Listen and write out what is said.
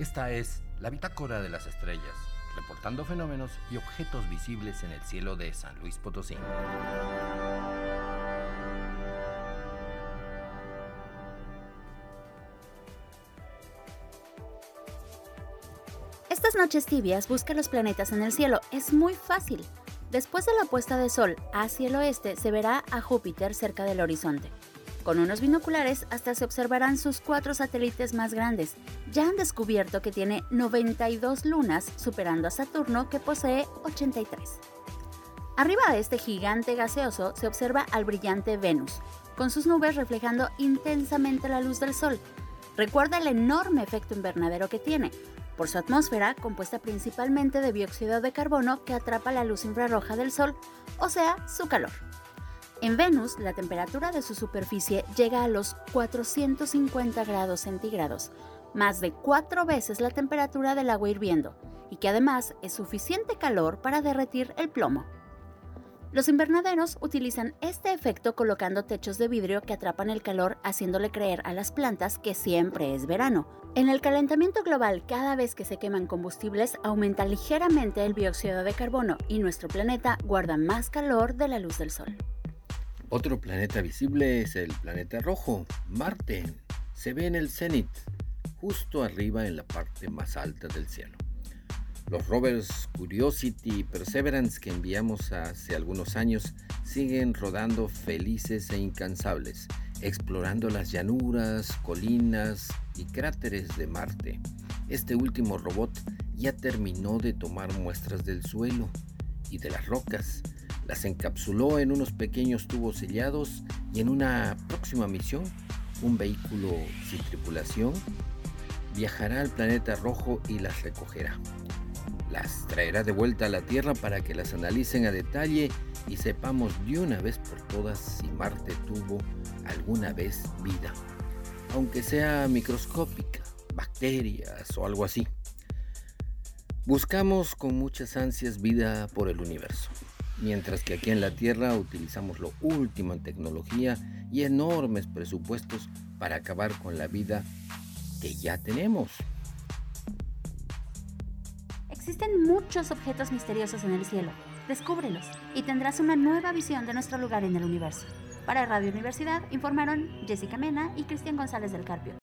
Esta es la bitácora de las estrellas, reportando fenómenos y objetos visibles en el cielo de San Luis Potosí. Estas noches tibias busca los planetas en el cielo. Es muy fácil. Después de la puesta de sol hacia el oeste se verá a Júpiter cerca del horizonte. Con unos binoculares hasta se observarán sus cuatro satélites más grandes. Ya han descubierto que tiene 92 lunas, superando a Saturno que posee 83. Arriba de este gigante gaseoso se observa al brillante Venus, con sus nubes reflejando intensamente la luz del Sol. Recuerda el enorme efecto invernadero que tiene, por su atmósfera compuesta principalmente de dióxido de carbono que atrapa la luz infrarroja del Sol, o sea, su calor. En Venus, la temperatura de su superficie llega a los 450 grados centígrados, más de cuatro veces la temperatura del agua hirviendo, y que además es suficiente calor para derretir el plomo. Los invernaderos utilizan este efecto colocando techos de vidrio que atrapan el calor haciéndole creer a las plantas que siempre es verano. En el calentamiento global, cada vez que se queman combustibles, aumenta ligeramente el dióxido de carbono y nuestro planeta guarda más calor de la luz del Sol. Otro planeta visible es el planeta rojo, Marte. Se ve en el cenit, justo arriba en la parte más alta del cielo. Los rovers Curiosity y Perseverance que enviamos hace algunos años siguen rodando felices e incansables, explorando las llanuras, colinas y cráteres de Marte. Este último robot ya terminó de tomar muestras del suelo y de las rocas las encapsuló en unos pequeños tubos sellados y en una próxima misión, un vehículo sin tripulación viajará al planeta rojo y las recogerá. Las traerá de vuelta a la Tierra para que las analicen a detalle y sepamos de una vez por todas si Marte tuvo alguna vez vida, aunque sea microscópica, bacterias o algo así. Buscamos con muchas ansias vida por el universo mientras que aquí en la Tierra utilizamos lo último en tecnología y enormes presupuestos para acabar con la vida que ya tenemos. Existen muchos objetos misteriosos en el cielo. Descúbrelos y tendrás una nueva visión de nuestro lugar en el universo. Para Radio Universidad informaron Jessica Mena y Cristian González del Carpio.